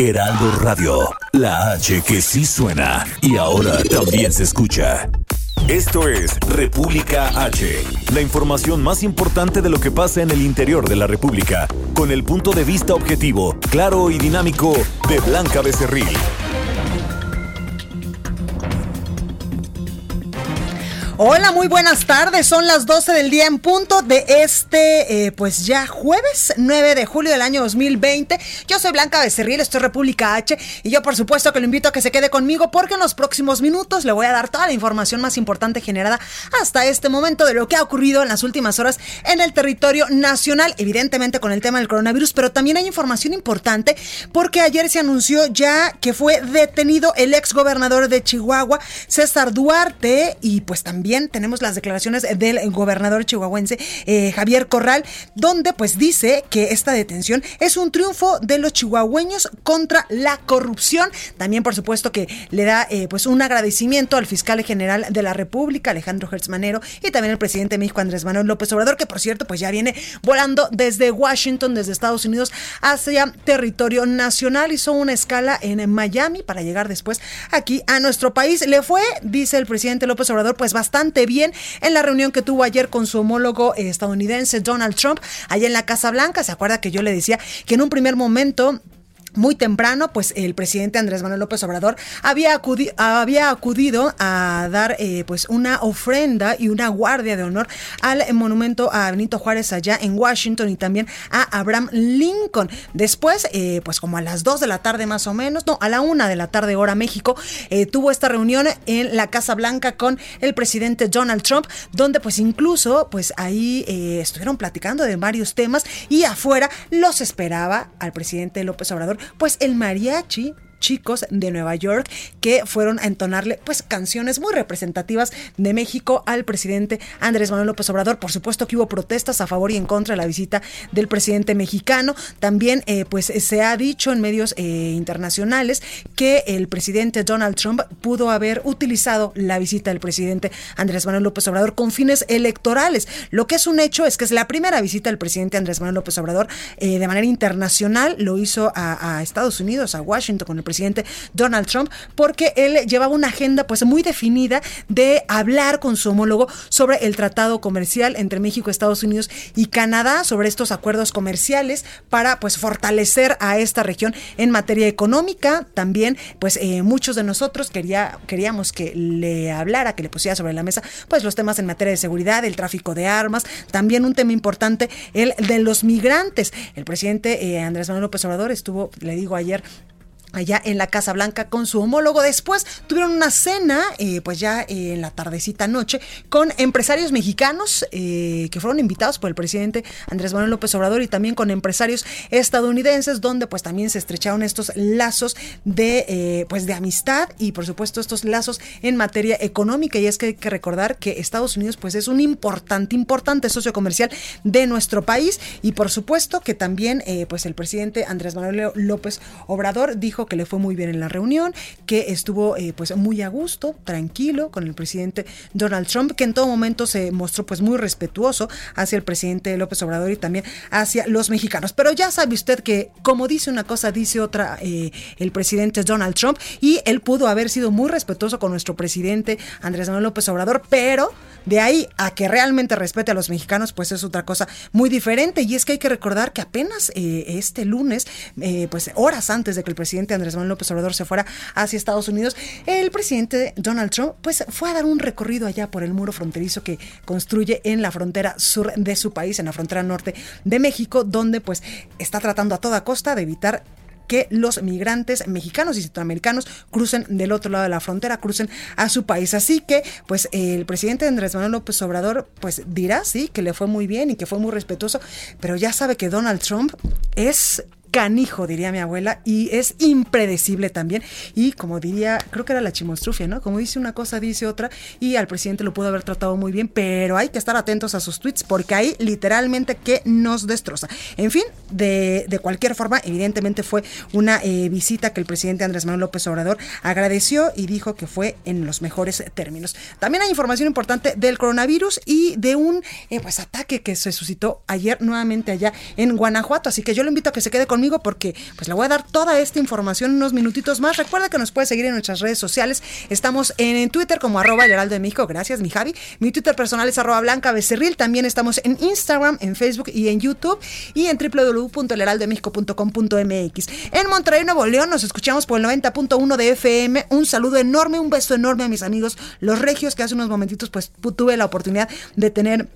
Heraldo Radio, la H que sí suena y ahora también se escucha. Esto es República H, la información más importante de lo que pasa en el interior de la República, con el punto de vista objetivo, claro y dinámico de Blanca Becerril. Hola, muy buenas tardes. Son las 12 del día en punto de este, eh, pues ya jueves 9 de julio del año 2020. Yo soy Blanca Becerril, esto es República H y yo por supuesto que lo invito a que se quede conmigo porque en los próximos minutos le voy a dar toda la información más importante generada hasta este momento de lo que ha ocurrido en las últimas horas en el territorio nacional, evidentemente con el tema del coronavirus, pero también hay información importante porque ayer se anunció ya que fue detenido el ex gobernador de Chihuahua, César Duarte, y pues también tenemos las declaraciones del gobernador chihuahuense eh, Javier Corral, donde pues dice que esta detención es un triunfo de los chihuahueños contra la corrupción. También por supuesto que le da eh, pues un agradecimiento al fiscal general de la República, Alejandro Hertz Manero, y también al presidente de México, Andrés Manuel López Obrador, que por cierto pues ya viene volando desde Washington, desde Estados Unidos hacia territorio nacional. Hizo una escala en Miami para llegar después aquí a nuestro país. Le fue, dice el presidente López Obrador, pues bastante bien en la reunión que tuvo ayer con su homólogo estadounidense Donald Trump allá en la Casa Blanca. ¿Se acuerda que yo le decía que en un primer momento muy temprano, pues el presidente Andrés Manuel López Obrador había, había acudido a dar eh, pues una ofrenda y una guardia de honor al monumento a Benito Juárez allá en Washington y también a Abraham Lincoln. Después, eh, pues como a las 2 de la tarde más o menos, no, a la 1 de la tarde hora México, eh, tuvo esta reunión en la Casa Blanca con el presidente Donald Trump, donde pues incluso pues ahí estuvieron platicando de varios temas y afuera los esperaba al presidente López Obrador pues el mariachi chicos de Nueva York que fueron a entonarle pues canciones muy representativas de México al presidente Andrés Manuel López Obrador. Por supuesto que hubo protestas a favor y en contra de la visita del presidente mexicano. También eh, pues se ha dicho en medios eh, internacionales que el presidente Donald Trump pudo haber utilizado la visita del presidente Andrés Manuel López Obrador con fines electorales. Lo que es un hecho es que es la primera visita del presidente Andrés Manuel López Obrador eh, de manera internacional. Lo hizo a, a Estados Unidos, a Washington con el presidente Donald Trump, porque él llevaba una agenda pues muy definida de hablar con su homólogo sobre el tratado comercial entre México, Estados Unidos y Canadá, sobre estos acuerdos comerciales para pues fortalecer a esta región en materia económica. También pues eh, muchos de nosotros quería, queríamos que le hablara, que le pusiera sobre la mesa pues los temas en materia de seguridad, el tráfico de armas, también un tema importante, el de los migrantes. El presidente eh, Andrés Manuel López Obrador estuvo, le digo ayer, allá en la Casa Blanca con su homólogo. Después tuvieron una cena, eh, pues ya en la tardecita noche, con empresarios mexicanos eh, que fueron invitados por el presidente Andrés Manuel López Obrador y también con empresarios estadounidenses, donde pues también se estrecharon estos lazos de, eh, pues de amistad y por supuesto estos lazos en materia económica. Y es que hay que recordar que Estados Unidos pues es un importante, importante socio comercial de nuestro país y por supuesto que también pues el presidente Andrés Manuel López Obrador dijo que le fue muy bien en la reunión, que estuvo eh, pues muy a gusto, tranquilo con el presidente Donald Trump, que en todo momento se mostró pues muy respetuoso hacia el presidente López Obrador y también hacia los mexicanos. Pero ya sabe usted que como dice una cosa, dice otra eh, el presidente Donald Trump y él pudo haber sido muy respetuoso con nuestro presidente Andrés Manuel López Obrador, pero de ahí a que realmente respete a los mexicanos, pues es otra cosa muy diferente. Y es que hay que recordar que apenas eh, este lunes, pues horas antes de que el presidente Andrés Manuel López Obrador se fuera hacia Estados Unidos, el presidente Donald Trump pues fue a dar un recorrido allá por el muro fronterizo que construye en la frontera sur de su país, en la frontera norte de México, donde pues está tratando a toda costa de evitar que los migrantes mexicanos y centroamericanos crucen del otro lado de la frontera, crucen a su país. Así que, pues, el presidente Andrés Manuel López Obrador, pues dirá, sí, que le fue muy bien y que fue muy respetuoso, pero ya sabe que Donald Trump es canijo, diría mi abuela, y es impredecible también. Y como diría, creo que era la chimonstrufia, ¿no? Como dice una cosa, dice otra, y al presidente lo pudo haber tratado muy bien, pero hay que estar atentos a sus tweets porque ahí literalmente que nos destroza. En fin, de, de cualquier forma, evidentemente fue una eh, visita que el presidente Andrés Manuel López Obrador agradeció y dijo que fue en los mejores términos. También hay información importante del coronavirus y de un eh, pues ataque que se suscitó ayer nuevamente allá en Guanajuato, así que yo lo invito a que se quede con conmigo porque pues le voy a dar toda esta información unos minutitos más. Recuerda que nos puede seguir en nuestras redes sociales. Estamos en Twitter como arroba el heraldo de México. Gracias, mi Javi. Mi Twitter personal es arroba blanca becerril. También estamos en Instagram, en Facebook y en YouTube y en www.elheraldodemexico.com.mx. En Monterrey, Nuevo León, nos escuchamos por el 90.1 de FM. Un saludo enorme, un beso enorme a mis amigos, los regios, que hace unos momentitos pues tuve la oportunidad de tener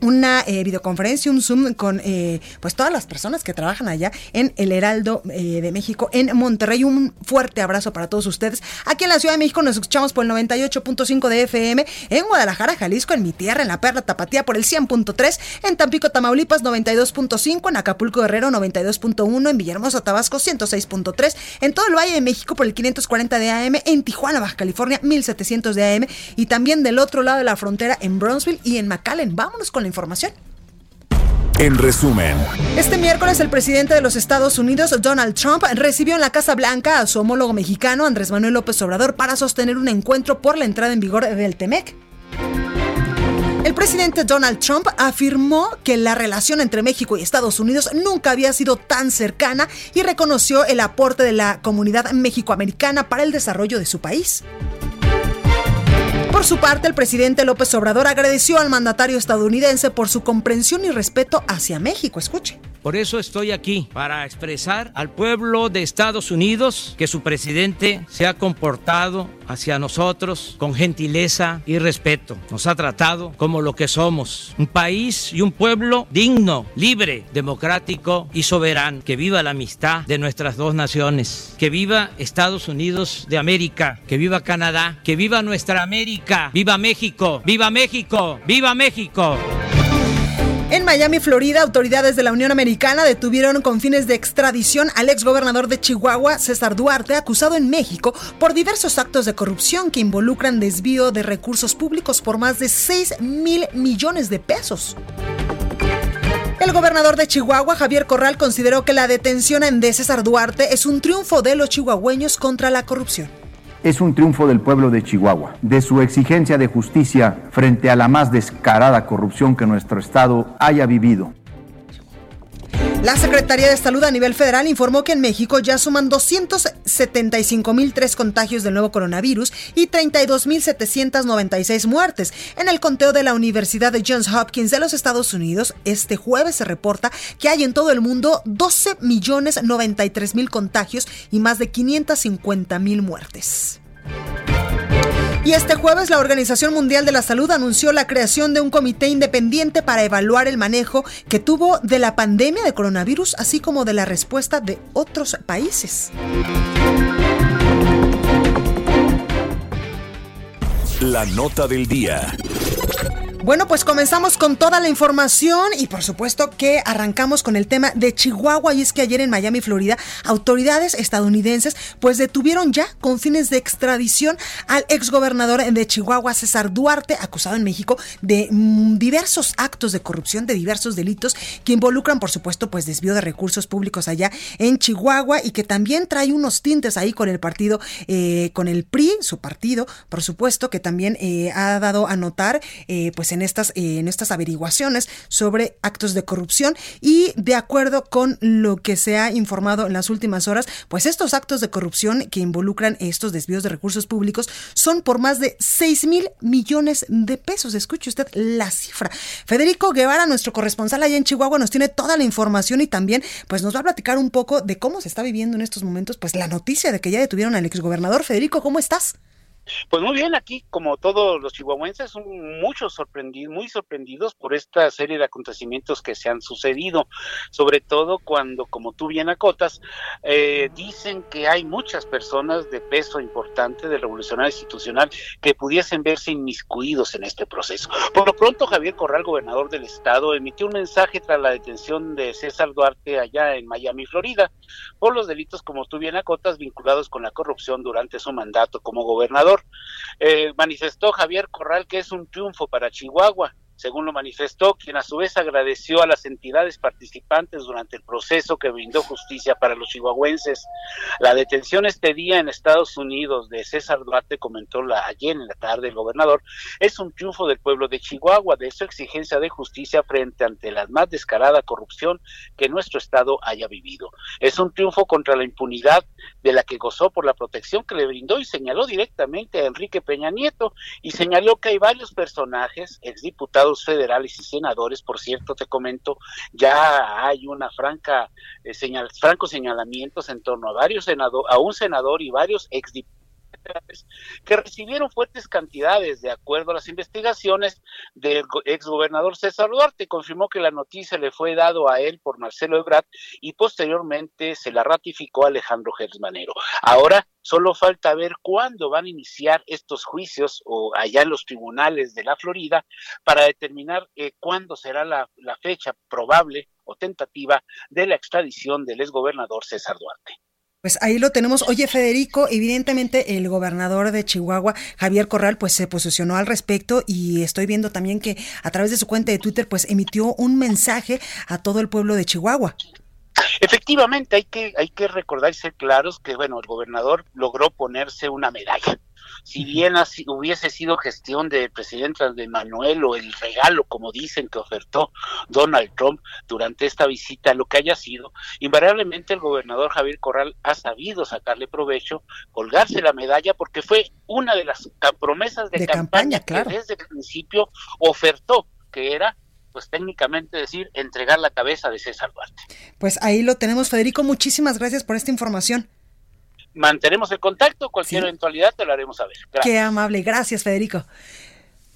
una eh, videoconferencia, un Zoom con eh, pues todas las personas que trabajan allá en el Heraldo eh, de México en Monterrey. Un fuerte abrazo para todos ustedes. Aquí en la Ciudad de México nos escuchamos por el 98.5 de FM, en Guadalajara, Jalisco, en mi tierra, en la Perla Tapatía por el 100.3, en Tampico, Tamaulipas 92.5, en Acapulco Guerrero 92.1, en Villahermosa, Tabasco 106.3, en todo el Valle de México por el 540 de AM, en Tijuana, Baja California 1700 de AM y también del otro lado de la frontera en Brownsville y en McAllen. Vámonos con la información. En resumen, Este miércoles el presidente de los Estados Unidos, Donald Trump, recibió en la Casa Blanca a su homólogo mexicano, Andrés Manuel López Obrador, para sostener un encuentro por la entrada en vigor del TEMEC. El presidente Donald Trump afirmó que la relación entre México y Estados Unidos nunca había sido tan cercana y reconoció el aporte de la comunidad mexicoamericana para el desarrollo de su país. Por su parte, el presidente López Obrador agradeció al mandatario estadounidense por su comprensión y respeto hacia México. Escuche. Por eso estoy aquí, para expresar al pueblo de Estados Unidos que su presidente se ha comportado hacia nosotros con gentileza y respeto. Nos ha tratado como lo que somos, un país y un pueblo digno, libre, democrático y soberano. Que viva la amistad de nuestras dos naciones. Que viva Estados Unidos de América. Que viva Canadá. Que viva nuestra América. Viva México. Viva México. Viva México. En Miami, Florida, autoridades de la Unión Americana detuvieron con fines de extradición al exgobernador de Chihuahua, César Duarte, acusado en México por diversos actos de corrupción que involucran desvío de recursos públicos por más de 6 mil millones de pesos. El gobernador de Chihuahua, Javier Corral, consideró que la detención de César Duarte es un triunfo de los chihuahueños contra la corrupción es un triunfo del pueblo de Chihuahua, de su exigencia de justicia frente a la más descarada corrupción que nuestro Estado haya vivido. La Secretaría de Salud a nivel federal informó que en México ya suman 275.003 contagios del nuevo coronavirus y 32.796 muertes. En el conteo de la Universidad de Johns Hopkins de los Estados Unidos, este jueves se reporta que hay en todo el mundo 12.093.000 contagios y más de 550.000 muertes. Y este jueves la Organización Mundial de la Salud anunció la creación de un comité independiente para evaluar el manejo que tuvo de la pandemia de coronavirus, así como de la respuesta de otros países. La nota del día. Bueno, pues comenzamos con toda la información y por supuesto que arrancamos con el tema de Chihuahua. Y es que ayer en Miami, Florida, autoridades estadounidenses pues detuvieron ya con fines de extradición al exgobernador de Chihuahua, César Duarte, acusado en México de mm, diversos actos de corrupción, de diversos delitos que involucran por supuesto pues desvío de recursos públicos allá en Chihuahua y que también trae unos tintes ahí con el partido, eh, con el PRI, su partido, por supuesto, que también eh, ha dado a notar eh, pues en en estas, eh, en estas averiguaciones sobre actos de corrupción y de acuerdo con lo que se ha informado en las últimas horas, pues estos actos de corrupción que involucran estos desvíos de recursos públicos son por más de 6 mil millones de pesos. Escuche usted la cifra. Federico Guevara, nuestro corresponsal allá en Chihuahua, nos tiene toda la información y también pues nos va a platicar un poco de cómo se está viviendo en estos momentos pues la noticia de que ya detuvieron al exgobernador. Federico, ¿cómo estás? Pues muy bien, aquí como todos los chihuahuenses, son muchos sorprendidos, muy sorprendidos por esta serie de acontecimientos que se han sucedido, sobre todo cuando, como tú bien acotas, eh, dicen que hay muchas personas de peso importante del revolucionario institucional que pudiesen verse inmiscuidos en este proceso. Por lo pronto, Javier Corral, gobernador del estado, emitió un mensaje tras la detención de César Duarte allá en Miami, Florida, por los delitos, como tú bien acotas, vinculados con la corrupción durante su mandato como gobernador. Eh, manifestó Javier Corral que es un triunfo para Chihuahua según lo manifestó, quien a su vez agradeció a las entidades participantes durante el proceso que brindó justicia para los chihuahuenses. La detención este día en Estados Unidos de César Duarte, comentó la, ayer en la tarde el gobernador, es un triunfo del pueblo de Chihuahua, de su exigencia de justicia frente ante la más descarada corrupción que nuestro Estado haya vivido. Es un triunfo contra la impunidad de la que gozó por la protección que le brindó y señaló directamente a Enrique Peña Nieto y señaló que hay varios personajes, exdiputados, federales y senadores, por cierto, te comento, ya hay una franca eh, señal, francos señalamientos en torno a varios senadores, a un senador y varios exdiputados que recibieron fuertes cantidades de acuerdo a las investigaciones del exgobernador César Duarte. Confirmó que la noticia le fue dado a él por Marcelo Ebrard y posteriormente se la ratificó Alejandro Gersmanero. Ahora solo falta ver cuándo van a iniciar estos juicios o allá en los tribunales de la Florida para determinar eh, cuándo será la, fecha probable o tentativa de la extradición del exgobernador César Duarte. Pues ahí lo tenemos. Oye, Federico, evidentemente el gobernador de Chihuahua, Javier Corral, pues se posicionó al respecto y estoy viendo también que a través de su cuenta de Twitter, pues emitió un mensaje a todo el pueblo de Chihuahua. Efectivamente, hay que, hay que recordar y ser claros que, bueno, el gobernador logró ponerse una medalla si bien así, hubiese sido gestión del presidente de Manuel o el regalo, como dicen que ofertó Donald Trump durante esta visita, lo que haya sido, invariablemente el gobernador Javier Corral ha sabido sacarle provecho, colgarse la medalla, porque fue una de las promesas de, campaña, que desde el principio ofertó, que era pues técnicamente decir entregar la cabeza de César Duarte. Pues ahí lo tenemos, Federico. Muchísimas gracias por esta información mantenemos el contacto, cualquier eventualidad te lo haremos saber. Qué amable, gracias Federico.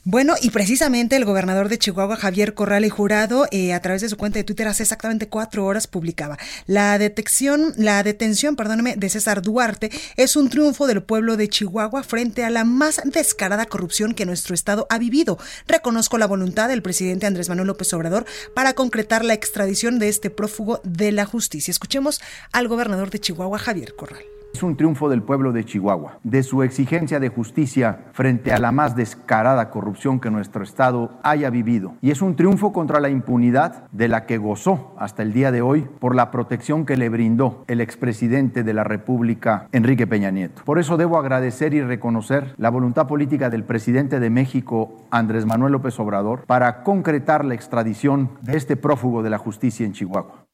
Bueno, y precisamente el gobernador de Chihuahua, Javier Corral y Jurado, eh, a través de su cuenta de Twitter hace exactamente cuatro horas publicaba la detección, la detención, perdóneme, de César Duarte es un triunfo del pueblo de Chihuahua frente a la más descarada corrupción que nuestro estado ha vivido. Reconozco la voluntad del presidente Andrés Manuel López Obrador para concretar la extradición de este prófugo de la justicia. Escuchemos al gobernador de Chihuahua, Javier Corral. Es un triunfo del pueblo de Chihuahua, de su exigencia de justicia frente a la más descarada corrupción que nuestro Estado haya vivido. Y es un triunfo contra la impunidad de la que gozó hasta el día de hoy por la protección que le brindó el expresidente de la República, Enrique Peña Nieto. Por eso debo agradecer y reconocer la voluntad política del presidente de México, Andrés Manuel López Obrador, para concretar la extradición de este prófugo de la justicia en Chihuahua.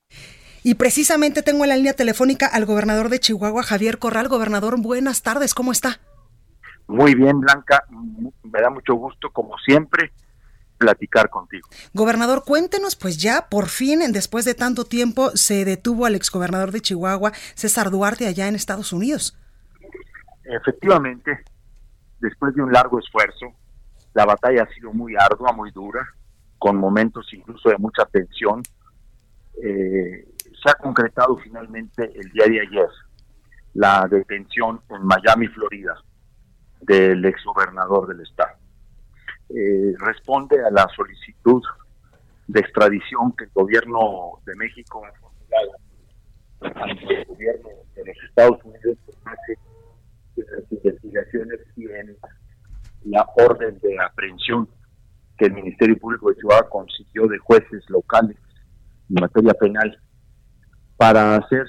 Y precisamente tengo en la línea telefónica al gobernador de Chihuahua, Javier Corral. Gobernador, buenas tardes, ¿cómo está? Muy bien, Blanca. Me da mucho gusto, como siempre, platicar contigo. Gobernador, cuéntenos, pues ya por fin, después de tanto tiempo, se detuvo al exgobernador de Chihuahua, César Duarte, allá en Estados Unidos. Efectivamente, después de un largo esfuerzo, la batalla ha sido muy ardua, muy dura, con momentos incluso de mucha tensión. Eh, se ha concretado finalmente el día de ayer la detención en Miami, Florida, del exgobernador del estado. Eh, responde a la solicitud de extradición que el gobierno de México ha formulado ante el gobierno de los Estados Unidos por de las investigaciones y en la orden de aprehensión que el Ministerio Público de Chihuahua consiguió de jueces locales en materia penal para hacer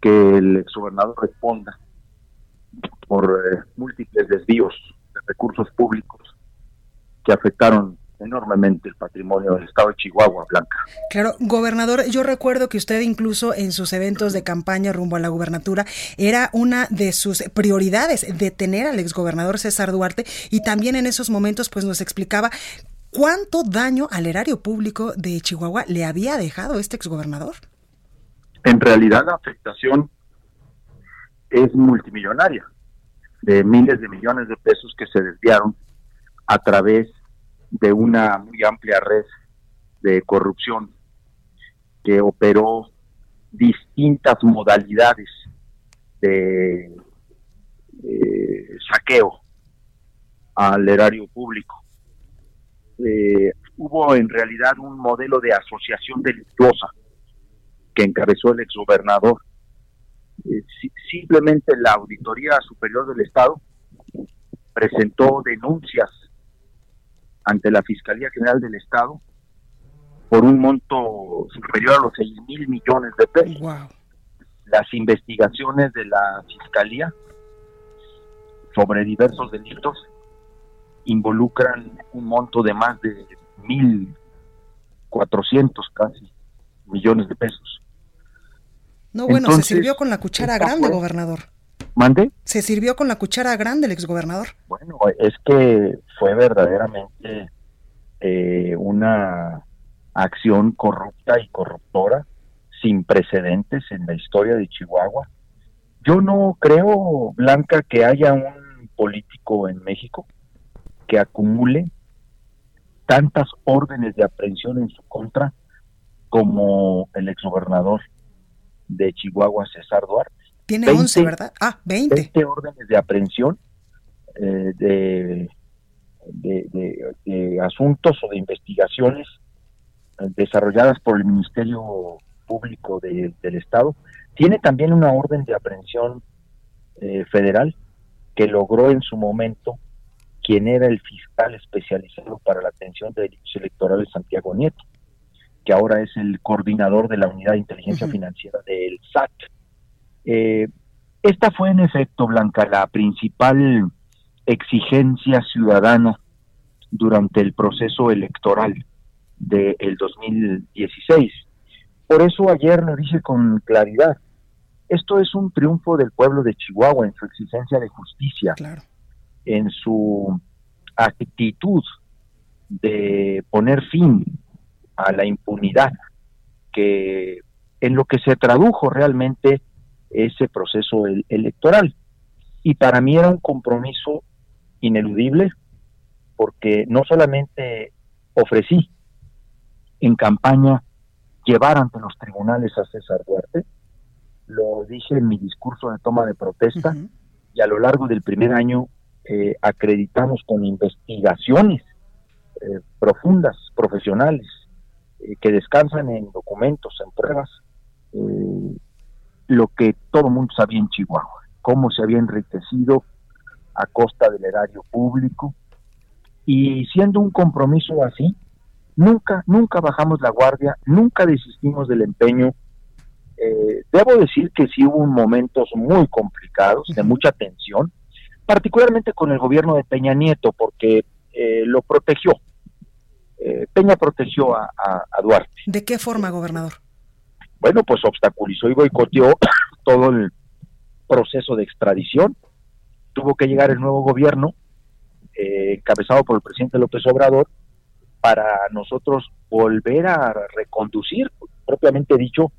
que el exgobernador responda por eh, múltiples desvíos de recursos públicos que afectaron enormemente el patrimonio del estado de Chihuahua, Blanca. Claro, gobernador, yo recuerdo que usted incluso en sus eventos de campaña rumbo a la gubernatura era una de sus prioridades detener al exgobernador César Duarte y también en esos momentos pues nos explicaba cuánto daño al erario público de Chihuahua le había dejado este exgobernador. En realidad la afectación es multimillonaria. de miles de millones de pesos que se desviaron a través de una muy amplia red de corrupción que operó distintas modalidades de, saqueo al erario público. Eh, hubo en realidad un modelo de asociación delictuosa que encabezó el exgobernador. Eh, simplemente la Auditoría Superior del Estado presentó denuncias ante la Fiscalía General del Estado por un monto superior a los 6 mil millones de pesos. Las investigaciones de la Fiscalía sobre diversos delitos involucran un monto de más de mil cuatrocientos casi millones de pesos. No, bueno, se sirvió con la cuchara grande, gobernador. ¿Mande? Se sirvió con la cuchara grande el exgobernador. Bueno, es que fue verdaderamente eh, una acción corrupta y corruptora sin precedentes en la historia de Chihuahua. Yo no creo, Blanca, que haya un político en México que acumule tantas órdenes de aprehensión en su contra como el exgobernador de Chihuahua, César Duarte. Tiene 11, ¿verdad? Ah, 20. 20 órdenes de aprehensión eh, de, de, asuntos o de investigaciones eh, desarrolladas por el Ministerio Público del Estado. Tiene también una orden de aprehensión eh, federal que logró en su momento quien era el fiscal especializado para la atención de delitos electorales Santiago Nieto, que ahora es el coordinador de la unidad de inteligencia financiera del SAT. Eh, esta fue en efecto, Blanca, la principal exigencia ciudadana durante el proceso electoral del 2016. Por eso ayer lo dije con claridad, esto es un triunfo del pueblo de Chihuahua en su exigencia de justicia. Claro en su actitud de poner fin a la impunidad, que en lo que se tradujo realmente ese proceso electoral. Y para mí era un compromiso ineludible, porque no solamente ofrecí en campaña llevar ante los tribunales a César Duarte, lo dije en mi discurso de toma de protesta, y a lo largo del primer año eh, acreditamos con investigaciones eh, profundas, profesionales, eh, que descansan en documentos, en pruebas, lo que todo el mundo sabía en Chihuahua, cómo se había enriquecido a costa del erario público, y siendo un compromiso así, nunca, nunca bajamos la guardia, nunca desistimos del empeño. debo decir que sí hubo momentos muy complicados, de mucha tensión, particularmente con el gobierno de Peña Nieto, porque eh, lo protegió. Eh, Peña protegió a, Duarte. ¿De qué forma, gobernador? Bueno, pues obstaculizó y boicoteó todo el proceso de extradición. Tuvo que llegar el nuevo gobierno, eh, encabezado por el presidente López Obrador, para nosotros volver a reconducir, propiamente dicho,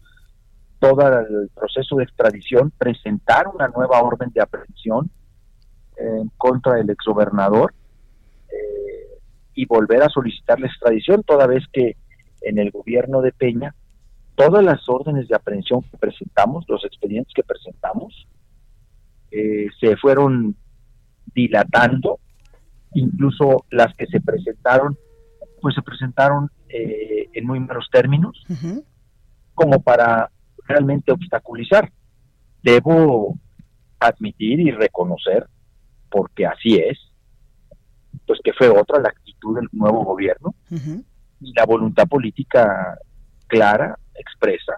todo el proceso de extradición, presentar una nueva orden de aprehensión, en contra del exgobernador eh, y volver a solicitar la extradición, toda vez que en el gobierno de Peña todas las órdenes de aprehensión que presentamos, los expedientes que presentamos, eh, se fueron dilatando, incluso las que se presentaron, pues se presentaron eh, en muy menos términos, como para realmente obstaculizar. Debo admitir y reconocer porque así es, pues que fue otra la actitud del nuevo gobierno y la voluntad política clara, expresa,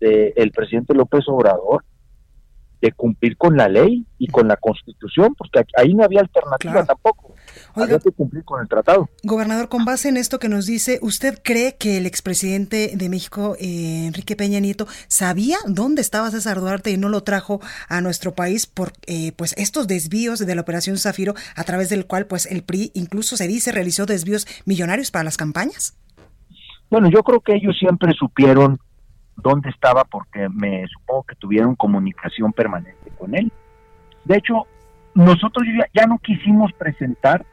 del presidente López Obrador de cumplir con la ley y con la constitución, porque ahí no había alternativa tampoco. había que cumplir con el tratado. Gobernador, con base en esto que nos dice, ¿usted cree que el expresidente de México, eh, Enrique Peña Nieto, sabía dónde estaba César Duarte y no lo trajo a nuestro país por eh, pues estos desvíos de la operación Zafiro, a través del cual pues el PRI incluso se dice realizó desvíos millonarios para las campañas? Bueno, yo creo que ellos siempre supieron dónde estaba porque me supongo que tuvieron comunicación permanente con él. De hecho, nosotros ya, no quisimos presentar,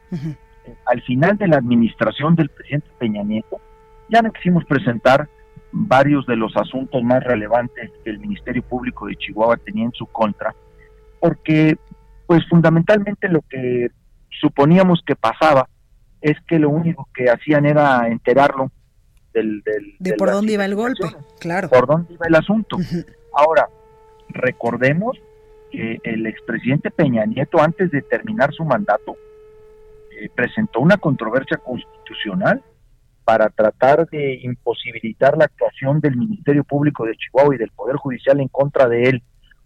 al final de la administración del presidente Peña Nieto, ya no quisimos presentar varios de los asuntos más relevantes que el Ministerio Público de Chihuahua tenía en su contra, porque pues fundamentalmente lo que suponíamos que pasaba es que lo único que hacían era enterarlo del... de por dónde iba el golpe, claro. Por dónde iba el asunto. Ahora, recordemos que el expresidente Peña Nieto, antes de terminar su mandato, eh, presentó una controversia constitucional para tratar de imposibilitar la actuación del Ministerio Público de Chihuahua y del Poder Judicial en contra de él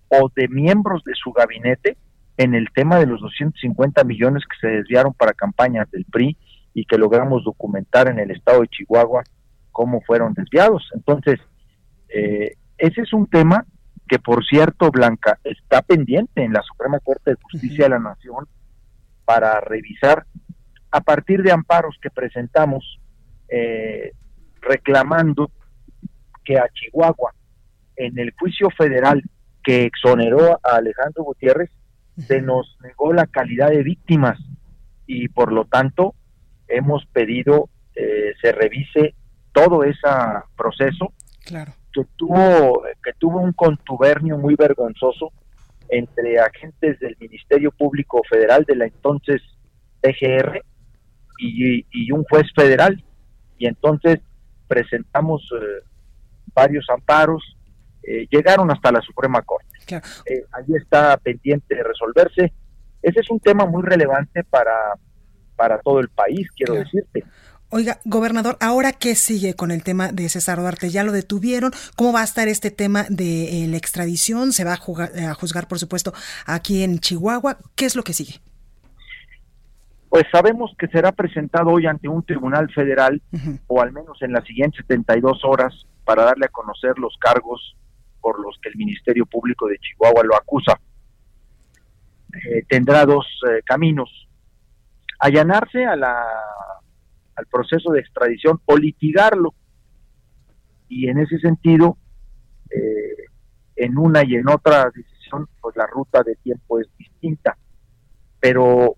o de miembros de su gabinete en el tema de los 250 millones que se desviaron para campañas del PRI y que logramos documentar en el estado de Chihuahua cómo fueron desviados. Entonces, eh, ese es un tema que, por cierto, Blanca, está pendiente en la Suprema Corte de Justicia de la Nación para revisar a partir de amparos que presentamos eh, reclamando que a Chihuahua, en el juicio federal que exoneró a Alejandro Gutiérrez, se nos negó la calidad de víctimas y por lo tanto hemos pedido eh, se revise todo ese proceso que tuvo que tuvo un contubernio muy vergonzoso entre agentes del Ministerio Público Federal de la entonces PGR y un juez federal y entonces presentamos eh, varios amparos, eh, llegaron hasta la Suprema Corte. Eh, ahí está pendiente de resolverse. Ese es un tema muy relevante para, para todo el país, quiero decirte. Oiga, gobernador, ¿ahora qué sigue con el tema de César Duarte? ¿Ya lo detuvieron? ¿Cómo va a estar este tema de la extradición? ¿Se va a, a juzgar, por supuesto, aquí en Chihuahua? ¿Qué es lo que sigue? pues sabemos que será presentado hoy ante un tribunal federal o al menos en las siguientes 72 horas para darle a conocer los cargos por los que el Ministerio Público de Chihuahua lo acusa. Eh, tendrá dos eh, caminos. Allanarse a la, al proceso de extradición o litigarlo. Y en ese sentido, eh, en una y en otra decisión, pues la ruta de tiempo es distinta. Pero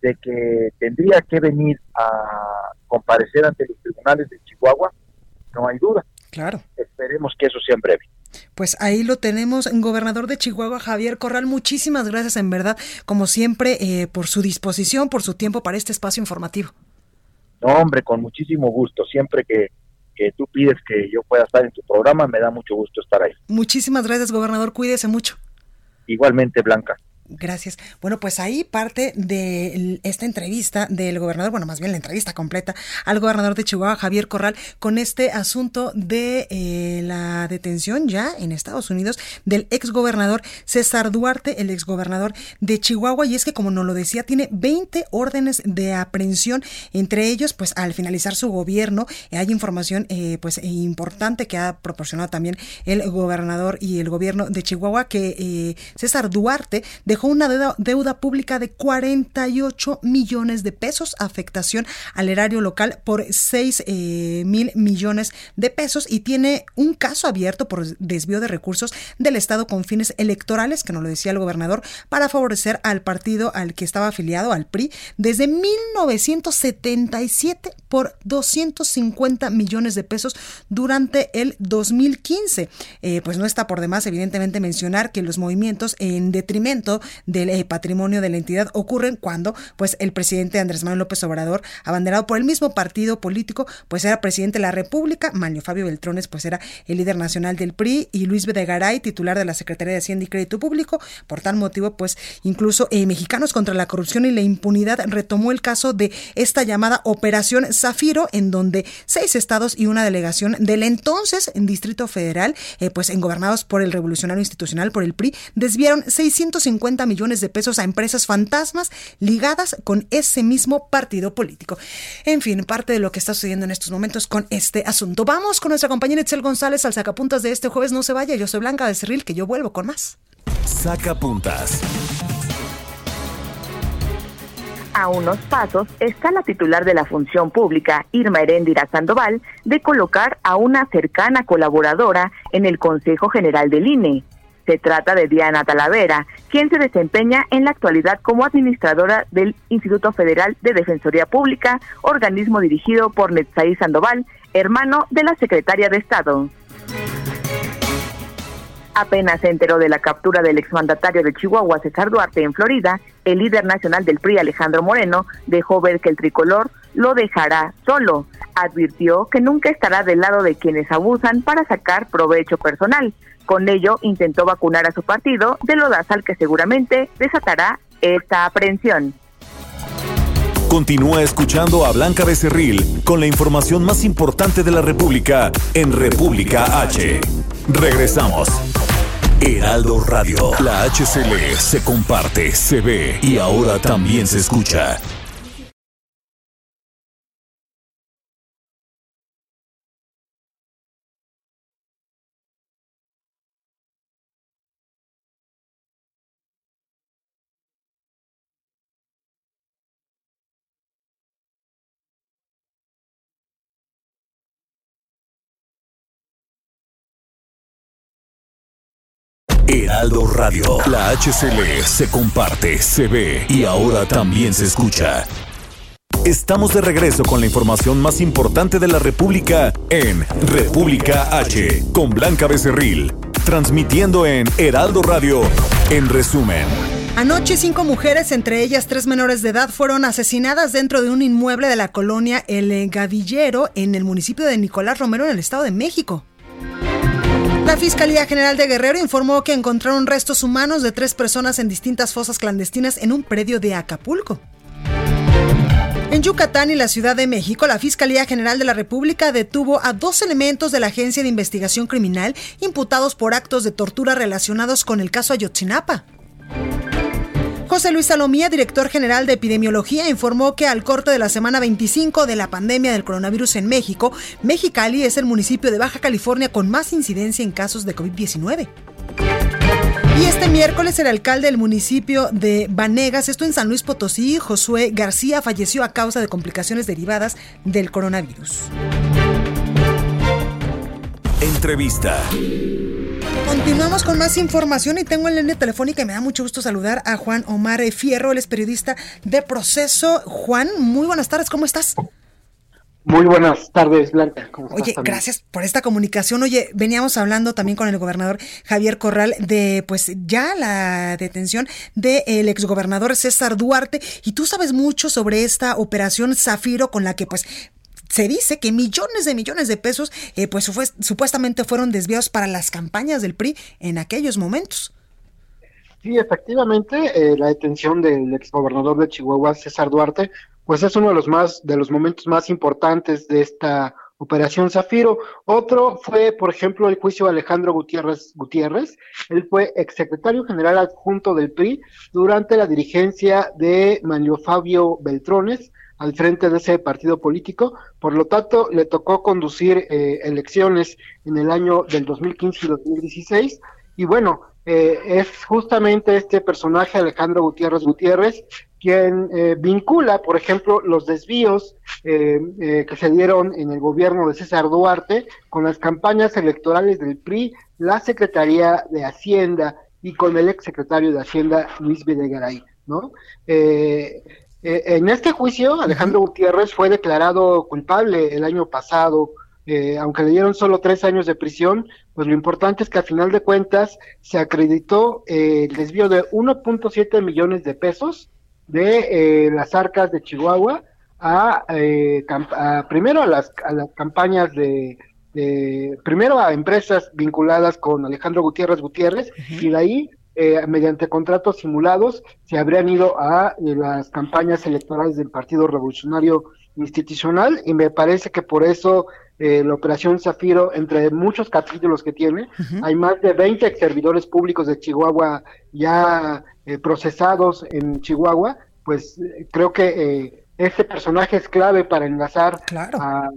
de que tendría que venir a comparecer ante los tribunales de Chihuahua, no hay duda. Claro. Esperemos que eso sea en breve. Pues ahí lo tenemos, gobernador de Chihuahua, Javier Corral. Muchísimas gracias, en verdad, como siempre, eh, por su disposición, por su tiempo para este espacio informativo. No, hombre, con muchísimo gusto. Siempre que, que tú pides que yo pueda estar en tu programa, me da mucho gusto estar ahí. Muchísimas gracias, gobernador. Cuídese mucho. Igualmente, Blanca. Gracias. Bueno, pues ahí parte de esta entrevista del gobernador, bueno, más bien la entrevista completa al gobernador de Chihuahua, Javier Corral, con este asunto de eh, la detención ya en Estados Unidos del exgobernador César Duarte, el exgobernador de Chihuahua. Y es que, como nos lo decía, tiene 20 órdenes de aprehensión. Entre ellos, pues al finalizar su gobierno, hay información eh, pues importante que ha proporcionado también el gobernador y el gobierno de Chihuahua, que eh, César Duarte dejó una deuda, pública de 48 millones de pesos, afectación al erario local por 6 eh, mil millones de pesos y tiene un caso abierto por desvío de recursos del Estado con fines electorales, que nos lo decía el gobernador, para favorecer al partido al que estaba afiliado, al PRI, desde 1977 por 250 millones de pesos durante el 2015. Eh, pues no está por demás, evidentemente, mencionar que los movimientos en detrimento del eh, patrimonio de la entidad ocurren cuando pues el presidente Andrés Manuel López Obrador, abanderado por el mismo partido político, pues era presidente de la República, Manlio Fabio Beltrones pues era el líder nacional del PRI y Luis Videgaray, titular de la Secretaría de Hacienda y Crédito Público. Por tal motivo, pues incluso eh, Mexicanos contra la Corrupción y la Impunidad retomó el caso de esta llamada Operación Zafiro, en donde seis estados y una delegación del entonces en Distrito Federal, eh, pues en gobernados por el Revolucionario Institucional, por el PRI, desviaron 650 millones de pesos a empresas fantasmas ligadas con ese mismo partido político. En fin, parte de lo que está sucediendo en estos momentos con este asunto. Vamos con nuestra compañera Itzel González al sacapuntas de este jueves. No se vaya, yo soy Blanca de Cerril, que yo vuelvo con más. Sacapuntas. A unos pasos está la titular de la función pública, Irma Heréndira Sandoval, de colocar a una cercana colaboradora en el Consejo General del INE. Se trata de Diana Talavera, quien se desempeña en la actualidad como administradora del Instituto Federal de Defensoría Pública, organismo dirigido por Netzaí Sandoval, hermano de la secretaria de Estado. Apenas se enteró de la captura del exmandatario de Chihuahua, César Duarte, en Florida, el líder nacional del PRI, Alejandro Moreno, dejó ver que el tricolor lo dejará solo. Advirtió que nunca estará del lado de quienes abusan para sacar provecho personal. Con ello, intentó vacunar a su partido de lodazal que seguramente desatará esta aprehensión. Continúa escuchando a Blanca Becerril con la información más importante de la República en República H. Regresamos. Heraldo Radio. La HCL se comparte, se ve y ahora también se escucha. Heraldo Radio. La HCL se comparte, se ve y ahora también se escucha. Estamos de regreso con la información más importante de la República en República H, con Blanca Becerril, transmitiendo en Heraldo Radio, en resumen. Anoche cinco mujeres, entre ellas tres menores de edad, fueron asesinadas dentro de un inmueble de la colonia El Gavillero en el municipio de Nicolás Romero en el Estado de México. La Fiscalía General de Guerrero informó que encontraron restos humanos de tres personas en distintas fosas clandestinas en un predio de Acapulco. En Yucatán y la Ciudad de México, la Fiscalía General de la República detuvo a dos elementos de la Agencia de Investigación Criminal imputados por actos de tortura relacionados con el caso Ayotzinapa. José Luis Salomía, director general de epidemiología, informó que al corte de la semana 25 de la pandemia del coronavirus en México, Mexicali es el municipio de Baja California con más incidencia en casos de COVID-19. Y este miércoles el alcalde del municipio de Banegas, esto en San Luis Potosí, Josué García, falleció a causa de complicaciones derivadas del coronavirus. Entrevista. Continuamos con más información y tengo en línea telefónica y me da mucho gusto saludar a Juan Omar Fierro, él es periodista de Proceso. Juan, muy buenas tardes, ¿cómo estás? Muy buenas tardes, Blanca. Oye, gracias por esta comunicación. Oye, veníamos hablando también con el gobernador Javier Corral de, pues, ya la detención del exgobernador César Duarte. Y tú sabes mucho sobre esta operación Zafiro con la que, pues, se dice que millones de millones de pesos, eh, pues supuestamente fueron desviados para las campañas del PRI en aquellos momentos. Sí, efectivamente, eh, la detención del exgobernador de Chihuahua, César Duarte, pues es uno de los más, de los momentos más importantes de esta Operación Zafiro. Otro fue, por ejemplo, el juicio de Alejandro Gutiérrez Gutiérrez. Él fue exsecretario general adjunto del PRI durante la dirigencia de Manlio Fabio Beltrones al frente de ese partido político. Por lo tanto, le tocó conducir eh, elecciones en el año del 2015 y 2016. Y bueno, eh, es justamente este personaje, Alejandro Gutiérrez Gutiérrez, quien eh, vincula, por ejemplo, los desvíos que se dieron en el gobierno de César Duarte con las campañas electorales del PRI, la Secretaría de Hacienda y con el exsecretario de Hacienda, Luis Videgaray, ¿no? Eh, en este juicio, Alejandro Gutiérrez fue declarado culpable el año pasado, eh, aunque le dieron solo tres años de prisión, pues lo importante es que a final de cuentas se acreditó eh, el desvío de 1.7 millones de pesos de las arcas de Chihuahua a, primero a las, a las campañas de, primero a empresas vinculadas con Alejandro Gutiérrez Gutiérrez y de ahí eh, mediante contratos simulados, se habrían ido a eh, las campañas electorales del Partido Revolucionario Institucional y me parece que por eso eh, la operación Zafiro, entre muchos capítulos que tiene, hay más de 20 servidores públicos de Chihuahua ya procesados en Chihuahua, pues creo que este personaje es clave para enlazar a,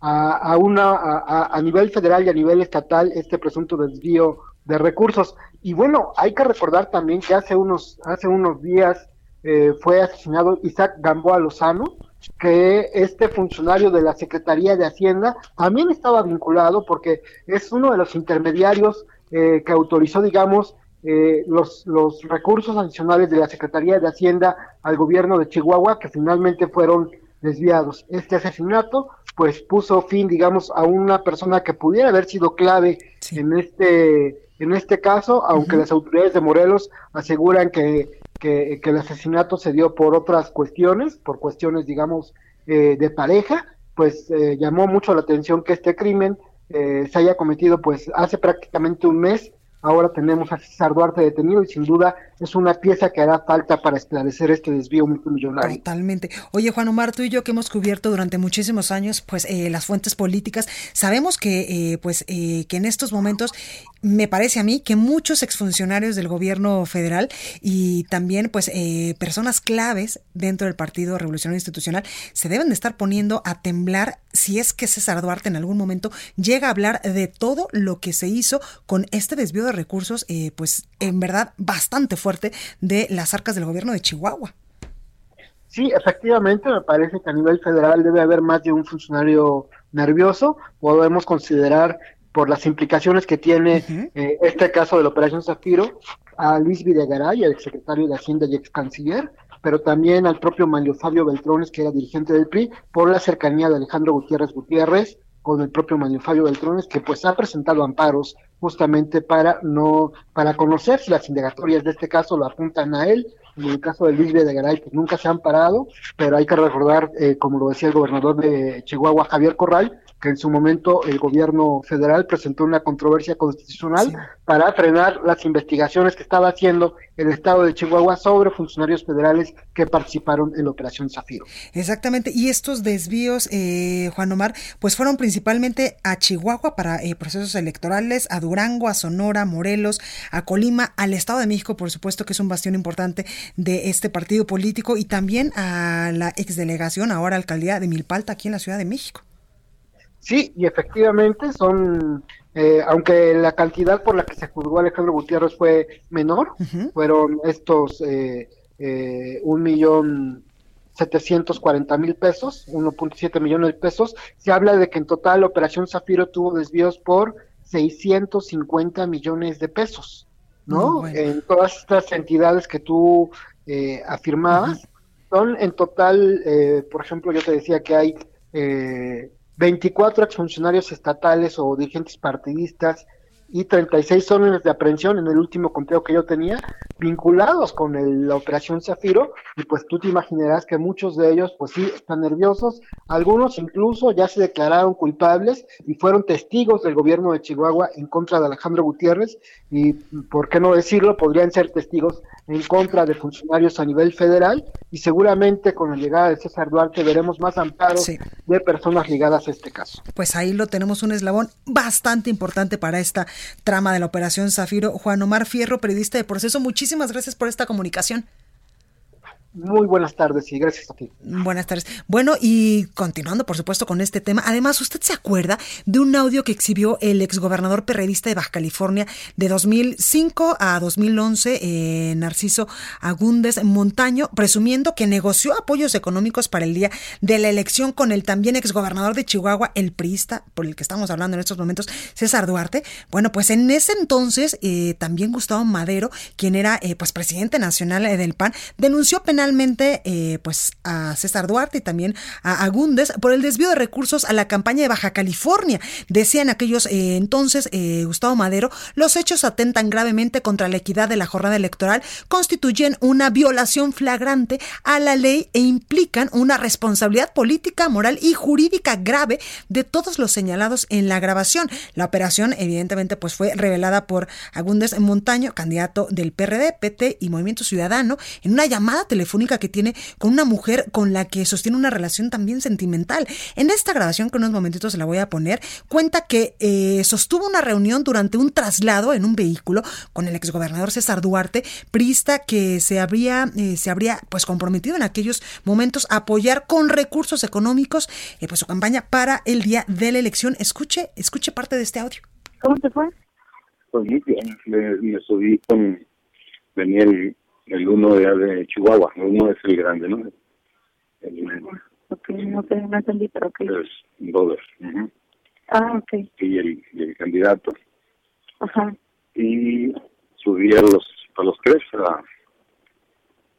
a, una, a, a, nivel federal y a nivel estatal este presunto desvío de recursos. Y bueno, hay que recordar también que hace unos, hace unos días eh, fue asesinado Isaac Gamboa Lozano, que este funcionario de la Secretaría de Hacienda también estaba vinculado porque es uno de los intermediarios eh, que autorizó, digamos, eh, los, los recursos adicionales de la Secretaría de Hacienda al gobierno de Chihuahua, que finalmente fueron desviados. Este asesinato, pues, puso fin, digamos, a una persona que pudiera haber sido clave en este en este caso, aunque las autoridades de Morelos aseguran que, que, el asesinato se dio por otras cuestiones, por cuestiones, digamos, eh, de pareja, pues eh, llamó mucho la atención que este crimen eh, se haya cometido pues hace prácticamente un mes Ahora tenemos a César Duarte detenido y sin duda es una pieza que hará falta para esclarecer este desvío multimillonario. Totalmente. Oye, Juan Omar, tú y yo que hemos cubierto durante muchísimos años pues eh, las fuentes políticas, sabemos que eh, pues eh, que en estos momentos me parece a mí que muchos exfuncionarios del gobierno federal y también pues personas claves dentro del Partido Revolucionario Institucional se deben de estar poniendo a temblar si es que César Duarte en algún momento llega a hablar de todo lo que se hizo con este desvío de recursos, eh, pues en verdad bastante fuerte de las arcas del gobierno de Chihuahua. Sí, efectivamente, me parece que a nivel federal debe haber más de un funcionario nervioso. Podemos considerar por las implicaciones que tiene eh, este caso de la Operación Zafiro a Luis Videgaray, el secretario de Hacienda y ex canciller, pero también al propio Mario Fabio Beltrones, que era dirigente del PRI, por la cercanía de Alejandro Gutiérrez Gutiérrez con el propio Mario Fabio Beltrones, que pues ha presentado amparos justamente para no para conocer si las indagatorias de este caso lo apuntan a él. En el caso de Luis Videgaray, pues nunca se han parado, pero hay que recordar, eh, como lo decía el gobernador de Chihuahua, Javier Corral, que en su momento el gobierno federal presentó una controversia constitucional para frenar las investigaciones que estaba haciendo el estado de Chihuahua sobre funcionarios federales que participaron en la operación Zafiro. Exactamente, y estos desvíos, eh, Juan Omar, pues fueron principalmente a Chihuahua para eh, procesos electorales, a Durango, a Sonora, Morelos, a Colima, al Estado de México, por supuesto que es un bastión importante de este partido político, y también a la exdelegación, ahora alcaldía de Milpalta, aquí en la Ciudad de México. Sí, y efectivamente son, eh, aunque la cantidad por la que se juzgó Alejandro Gutiérrez fue menor, fueron estos eh, eh, un millón setecientos cuarenta mil pesos, 1.7 millones de pesos, se habla de que en total la Operación Zafiro tuvo desvíos por 650 millones de pesos, ¿no? En todas estas entidades que tú eh, afirmabas, son en total, eh, por ejemplo, yo te decía que hay eh, 24 exfuncionarios estatales o dirigentes partidistas y 36 órdenes de aprehensión en el último conteo que yo tenía, vinculados con la operación Zafiro, y pues tú te imaginarás que muchos de ellos pues sí están nerviosos, algunos incluso ya se declararon culpables y fueron testigos del gobierno de Chihuahua en contra de Alejandro Gutiérrez, y por qué no decirlo, podrían ser testigos en contra de funcionarios a nivel federal y seguramente con la llegada de César Duarte veremos más amparos de personas ligadas a este caso. Pues ahí lo tenemos un eslabón bastante importante para esta trama de la Operación Zafiro. Juan Omar Fierro, periodista de proceso, muchísimas gracias por esta comunicación. Muy buenas tardes y gracias a ti. Buenas tardes. Bueno, y continuando, por supuesto, con este tema, además, ¿usted se acuerda de un audio que exhibió el exgobernador perredista de Baja California de 2005 a 2011, eh, Narciso Agúndez Montaño, presumiendo que negoció apoyos económicos para el día de la elección con el también exgobernador de Chihuahua, el priista, por el que estamos hablando en estos momentos, César Duarte? Bueno, pues en ese entonces, eh, también Gustavo Madero, quien era eh, pues presidente nacional del PAN, denunció penal finalmente eh, pues a César Duarte y también a Agúndez por el desvío de recursos a la campaña de Baja California. Decían aquellos eh, entonces eh, Gustavo Madero, los hechos atentan gravemente contra la equidad de la jornada electoral, constituyen una violación flagrante a la ley e implican una responsabilidad política, moral y jurídica grave de todos los señalados en la grabación. La operación evidentemente pues fue revelada por Agúndez Montaño, candidato del PRD, PT y Movimiento Ciudadano, en una llamada telefónica única que tiene con una mujer con la que sostiene una relación también sentimental. En esta grabación, que unos momentitos se la voy a poner, cuenta que eh, sostuvo una reunión durante un traslado en un vehículo con el exgobernador César Duarte, prista que se habría, eh, se habría pues comprometido en aquellos momentos a apoyar con recursos económicos eh, pues su campaña para el día de la elección. Escuche, escuche parte de este audio. ¿Cómo te fue? Pues muy bien, me, subí con, venía el el uno de, de Chihuahua, el uno es el grande, ¿no? El, ok, no, no entendí, pero ok. Es brother. Ah, ok. Y el, el candidato. Ajá. y subí a los, a los tres a,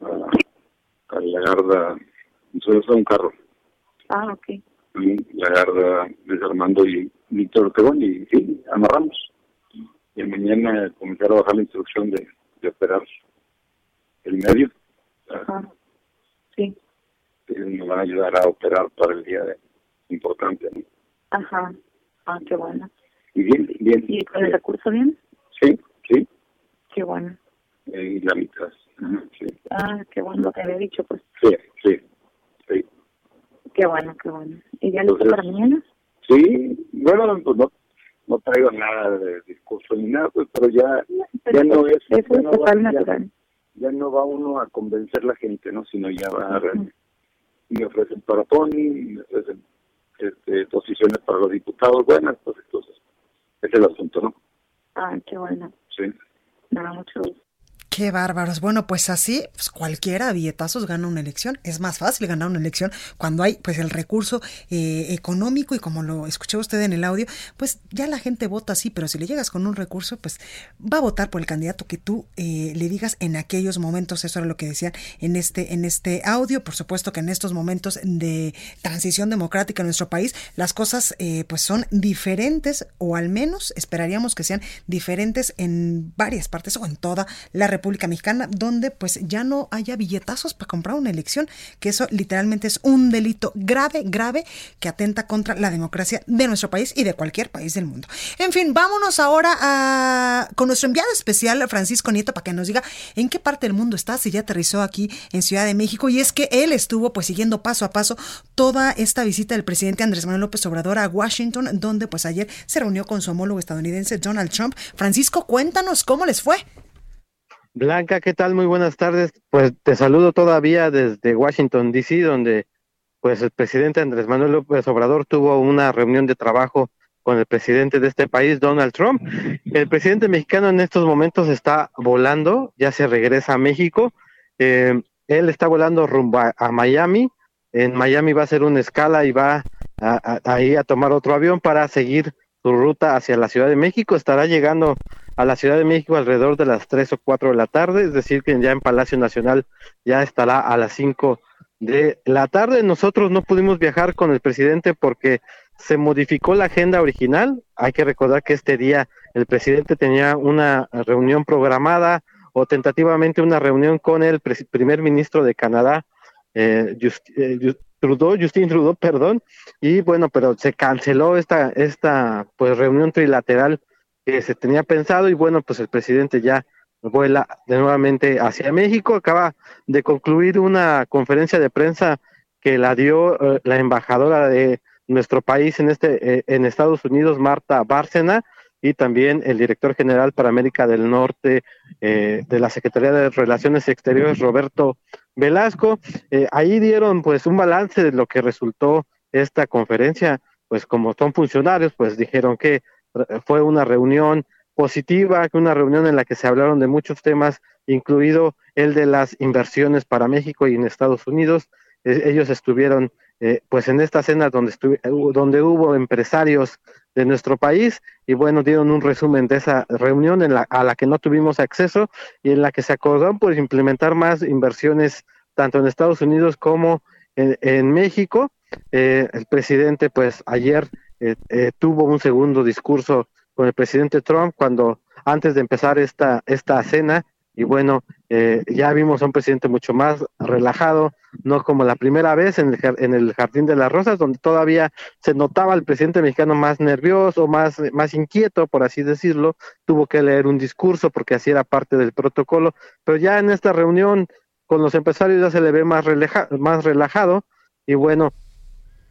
a, la garda, subí a un carro. Ah, ok. La garda de Armando y Víctor Ortegón y sí, amarramos. Y mañana comenzar a bajar la instrucción de, de operar el medio. Ajá. Sí. Nos van a ayudar a operar para el día de, importante. ¿no? Ajá. Ah, qué bueno. Y bien, bien. ¿Y con el recurso bien? Sí, sí. Qué bueno. Y la mitad. Sí. Ah, qué bueno lo que había dicho, pues. Sí, sí, sí. Qué bueno, qué bueno. ¿Y ya listo para mañana? Sí, bueno, pues no, no traigo nada de discurso ni nada, pues, pero ya, ya no es... Eso es no total natural. Ya, no va uno a convencer la gente, ¿no? Sino ya va a... Me ofrecen para Pony, me ofrecen este, posiciones para los diputados buenas, pues entonces, ese es el asunto, ¿no? Ah, qué bueno. Sí. Me da mucho gusto. Qué bárbaros. Bueno, pues así, pues cualquiera billetazos gana una elección. Es más fácil ganar una elección cuando hay pues el recurso eh, económico y como lo escuchó usted en el audio, pues ya la gente vota así, pero si le llegas con un recurso, pues va a votar por el candidato que tú eh, le digas en aquellos momentos. Eso era lo que decían en este, en este audio. Por supuesto que en estos momentos de transición democrática en nuestro país, las cosas eh, pues son diferentes o al menos esperaríamos que sean diferentes en varias partes o en toda la República Mexicana, donde pues ya no haya billetazos para comprar una elección, que eso literalmente es un delito grave, grave, que atenta contra la democracia de nuestro país y de cualquier país del mundo. En fin, vámonos ahora a, con nuestro enviado especial, Francisco Nieto, para que nos diga en qué parte del mundo está, si ya aterrizó aquí en Ciudad de México, y es que él estuvo pues siguiendo paso a paso toda esta visita del presidente Andrés Manuel López Obrador a Washington, donde pues ayer se reunió con su homólogo estadounidense Donald Trump. Francisco, cuéntanos cómo les fue. Blanca, ¿qué tal? Muy buenas tardes. Pues te saludo todavía desde Washington, D.C., donde pues el presidente Andrés Manuel López Obrador tuvo una reunión de trabajo con el presidente de este país, Donald Trump. El presidente mexicano en estos momentos está volando, ya se regresa a México. Eh, él está volando rumbo a, Miami. En Miami va a hacer una escala y va a, a tomar otro avión para seguir su ruta hacia la Ciudad de México. Estará llegando a la Ciudad de México alrededor de las 3 o 4 de la tarde, es decir, que ya en Palacio Nacional ya estará a las 5 de la tarde. Nosotros no pudimos viajar con el presidente porque se modificó la agenda original. Hay que recordar que este día el presidente tenía una reunión programada o tentativamente una reunión con el primer ministro de Canadá, eh, Just, eh, Trudeau, Justin Trudeau, perdón, y bueno, pero se canceló esta, esta pues reunión trilateral que se tenía pensado y bueno, pues el presidente ya vuela de nuevamente hacia México. Acaba de concluir una conferencia de prensa que la dio eh, la embajadora de nuestro país en este eh, en Estados Unidos, Marta Bárcena, y también el director general para América del Norte eh, de la Secretaría de Relaciones Exteriores, Roberto Velasco. Eh, ahí dieron pues un balance de lo que resultó esta conferencia, pues como son funcionarios, pues dijeron que fue una reunión positiva, una reunión en la que se hablaron de muchos temas, incluido el de las inversiones para México y en Estados Unidos. Eh, ellos estuvieron eh, pues en esta cena donde, donde hubo empresarios de nuestro país y bueno, dieron un resumen de esa reunión en la, a la que no tuvimos acceso y en la que se acordó pues implementar más inversiones tanto en Estados Unidos como en, en México. Eh, el presidente pues ayer eh, eh, tuvo un segundo discurso con el presidente Trump cuando antes de empezar esta, esta cena y bueno, eh, ya vimos a un presidente mucho más relajado, no como la primera vez en el, en el Jardín de las Rosas, donde todavía se notaba al presidente mexicano más nervioso, más, más inquieto, por así decirlo, tuvo que leer un discurso porque así era parte del protocolo, pero ya en esta reunión con los empresarios ya se le ve más, relaja, más relajado. Y bueno,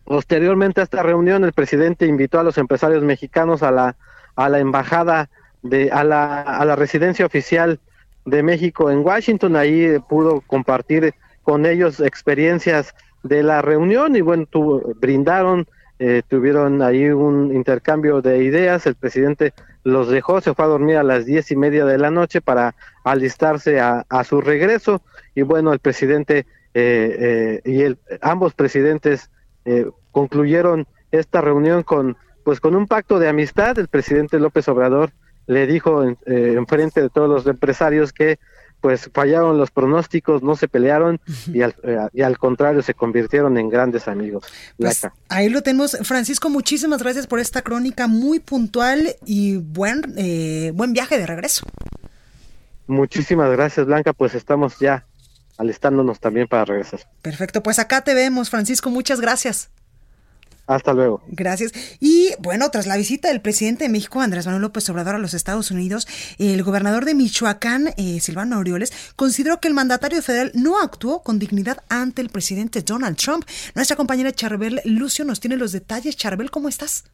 posteriormente a esta reunión el presidente invitó a los empresarios mexicanos a la, a la embajada, de, a, la, a la residencia oficial de México en Washington, ahí pudo compartir con ellos experiencias de la reunión y bueno, tuvo, brindaron, eh, tuvieron ahí un intercambio de ideas, el presidente los dejó, se fue a dormir a las diez y media de la noche para alistarse a, a su regreso. Y bueno, el presidente eh, eh, y el, ambos presidentes eh, concluyeron esta reunión con pues con un pacto de amistad, el presidente López Obrador le dijo en, eh, frente de todos los empresarios que pues fallaron los pronósticos, no se pelearon y al, eh, y al contrario se convirtieron en grandes amigos. Pues ahí lo tenemos. Francisco, muchísimas gracias por esta crónica muy puntual y buen, eh, buen viaje de regreso. Muchísimas gracias, Blanca. Pues estamos ya alistándonos también para regresar. Perfecto, pues acá te vemos, Francisco. Muchas gracias. Hasta luego. Gracias. Y bueno, tras la visita del presidente de México, Andrés Manuel López Obrador, a los Estados Unidos, el gobernador de Michoacán, eh, Silvano Aureoles, consideró que el mandatario federal no actuó con dignidad ante el presidente Donald Trump. Nuestra compañera Charbel Lucio nos tiene los detalles. Charbel, ¿cómo estás?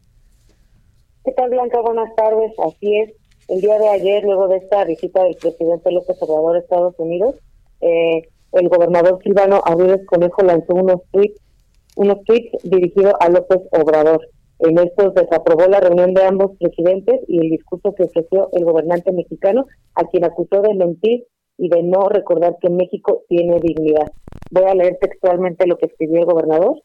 ¿Qué tal, Blanca? Buenas tardes. Así es. El día de ayer, luego de esta visita del presidente López Obrador a Estados Unidos, eh, el gobernador Silvano Aureoles Conejo lanzó unos tweets unos tweets dirigidos a López Obrador. En estos desaprobó la reunión de ambos presidentes y el discurso que ofreció el gobernante mexicano, a quien acusó de mentir y de no recordar que México tiene dignidad. Voy a leer textualmente lo que escribió el gobernador.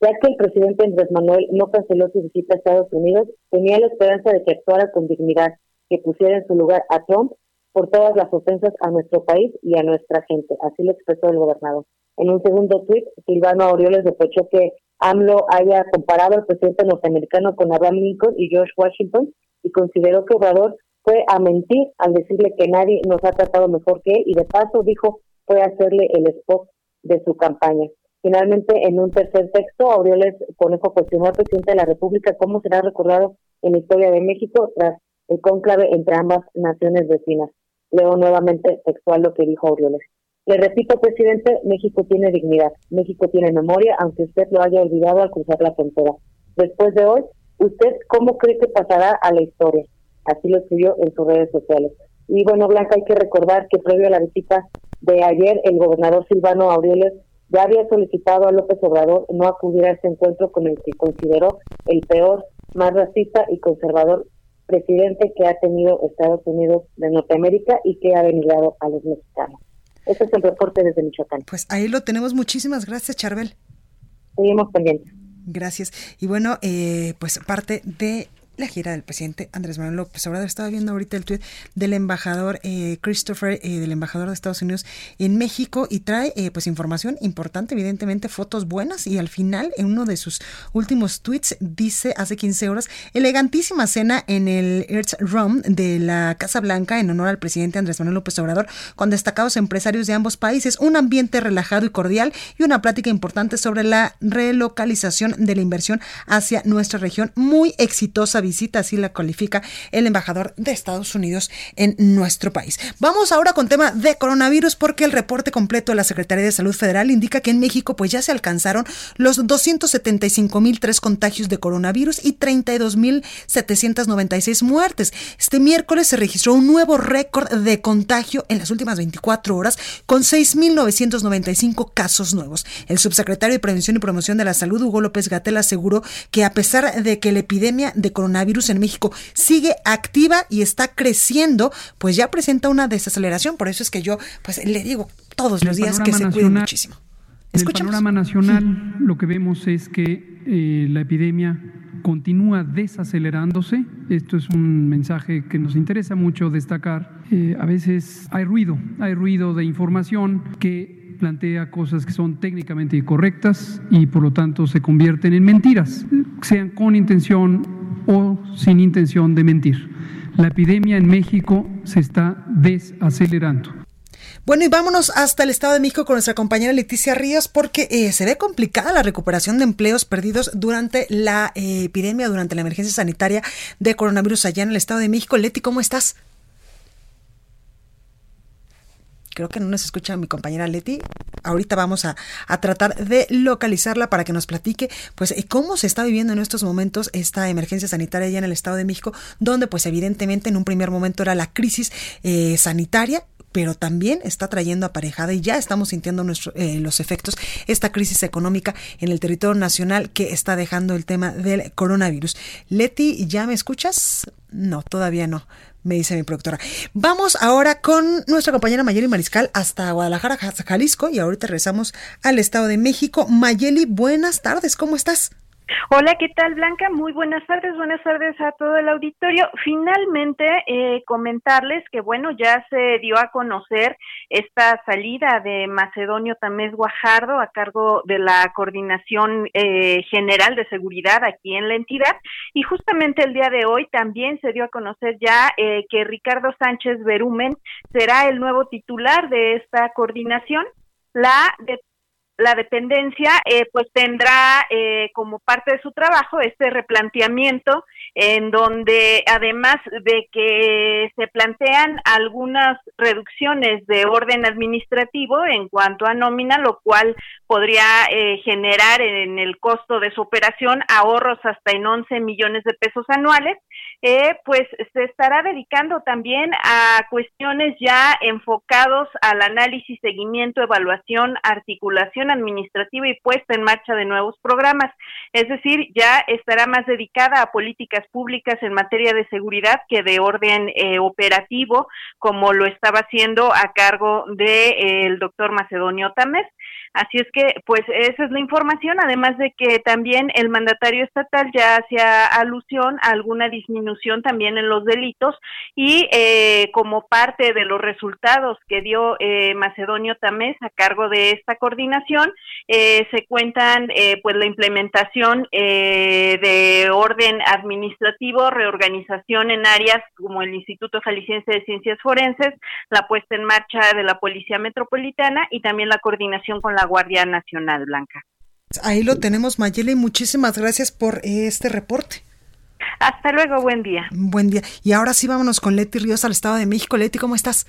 Ya que el presidente Andrés Manuel no canceló su visita a Estados Unidos, tenía la esperanza de que actuara con dignidad, que pusiera en su lugar a Trump por todas las ofensas a nuestro país y a nuestra gente. Así lo expresó el gobernador. En un segundo tuit, Silvano Aureoles reprochó que AMLO haya comparado al presidente norteamericano con Abraham Lincoln y George Washington y consideró que Obrador fue a mentir al decirle que nadie nos ha tratado mejor que él y de paso dijo fue hacerle el spot de su campaña. Finalmente, en un tercer texto, Aureoles Conejo cuestionó al presidente de la República cómo será recordado en la historia de México tras el cónclave entre ambas naciones vecinas. Leo nuevamente textual lo que dijo Aureoles. Le repito, presidente, México tiene dignidad, México tiene memoria, aunque usted lo haya olvidado al cruzar la frontera. Después de hoy, ¿usted cómo cree que pasará a la historia? Así lo escribió en sus redes sociales. Y bueno, Blanca, hay que recordar que previo a la visita de ayer, el gobernador Silvano Aureoles ya había solicitado a López Obrador no acudir a este encuentro con el que consideró el peor, más racista y conservador presidente que ha tenido Estados Unidos de Norteamérica y que ha denigrado a los mexicanos. Ese es el reporte desde Michoacán. Pues ahí lo tenemos. Muchísimas gracias, Charbel. Seguimos pendientes. Gracias. Y bueno, eh, pues parte de la gira del presidente Andrés Manuel López Obrador. Estaba viendo ahorita el tweet del embajador eh, Christopher, eh, del embajador de Estados Unidos en México y trae eh, pues información importante, evidentemente fotos buenas y al final en uno de sus últimos tweets dice hace 15 horas elegantísima cena en el Earth Room de la Casa Blanca en honor al presidente Andrés Manuel López Obrador con destacados empresarios de ambos países, un ambiente relajado y cordial y una plática importante sobre la relocalización de la inversión hacia nuestra región muy exitosa visita, así la califica el embajador de Estados Unidos en nuestro país. Vamos ahora con tema de coronavirus porque el reporte completo de la Secretaría de Salud Federal indica que en México pues ya se alcanzaron los 275.003 contagios de coronavirus y 32.796 muertes. Este miércoles se registró un nuevo récord de contagio en las últimas 24 horas con 6.995 casos nuevos. El subsecretario de Prevención y Promoción de la Salud, Hugo López Gatel, aseguró que a pesar de que la epidemia de coronavirus coronavirus en México sigue activa y está creciendo, pues ya presenta una desaceleración. Por eso es que yo pues le digo todos los días que se cuide muchísimo. En el panorama nacional lo que vemos es que eh, la epidemia continúa desacelerándose. Esto es un mensaje que nos interesa mucho destacar. Eh, a veces hay ruido, hay ruido de información que plantea cosas que son técnicamente incorrectas y por lo tanto se convierten en mentiras, sean con intención o sin intención de mentir. La epidemia en México se está desacelerando. Bueno, y vámonos hasta el Estado de México con nuestra compañera Leticia Ríos porque eh, se ve complicada la recuperación de empleos perdidos durante la eh, epidemia, durante la emergencia sanitaria de coronavirus allá en el Estado de México. Leti, ¿cómo estás? Creo que no nos escucha mi compañera Leti. Ahorita vamos a, tratar de localizarla para que nos platique, pues, eh, cómo se está viviendo en estos momentos esta emergencia sanitaria allá en el Estado de México, donde, pues, evidentemente en un primer momento era la crisis eh, sanitaria pero también está trayendo aparejada y ya estamos sintiendo eh, los efectos esta crisis económica en el territorio nacional que está dejando el tema del coronavirus. Leti, ¿ya me escuchas? No, todavía no me dice mi productora. Vamos ahora con nuestra compañera Mayeli Mariscal hasta Guadalajara, Jalisco, y ahorita regresamos al Estado de México. Mayeli, buenas tardes, ¿cómo estás? Hola, ¿qué tal Blanca? Muy buenas tardes, buenas tardes a todo el auditorio. Finalmente, eh, comentarles que, bueno, ya se dio a conocer esta salida de Macedonio Tamés Guajardo a cargo de la Coordinación eh, General de Seguridad aquí en la entidad. Y justamente el día de hoy también se dio a conocer ya eh, que Ricardo Sánchez Berumen será el nuevo titular de esta coordinación. La de la dependencia eh, pues tendrá eh, como parte de su trabajo este replanteamiento en donde además de que se plantean algunas reducciones de orden administrativo en cuanto a nómina, lo cual podría eh, generar en el costo de su operación ahorros hasta en 11 millones de pesos anuales, pues se estará dedicando también a cuestiones ya enfocados al análisis, seguimiento, evaluación, articulación administrativa y puesta en marcha de nuevos programas. Es decir, ya estará más dedicada a políticas públicas en materia de seguridad que de orden eh, operativo, como lo estaba haciendo a cargo del de, eh, doctor Macedonio Tamés. Así es que, pues, esa es la información, además de que también el mandatario estatal ya hacía alusión a alguna disminución también en los delitos y eh, como parte de los resultados que dio eh, Macedonio Tamés a cargo de esta coordinación, eh, se cuentan pues la implementación de orden administrativo, reorganización en áreas como el Instituto Jalisciense de Ciencias Forenses, la puesta en marcha de la Policía Metropolitana y también la coordinación con la Guardia Nacional Blanca. Ahí lo tenemos, Mayeli. Muchísimas gracias por este reporte. Hasta luego, buen día. Buen día. Y ahora sí vámonos con Leti Ríos al Estado de México. Leti, ¿cómo estás?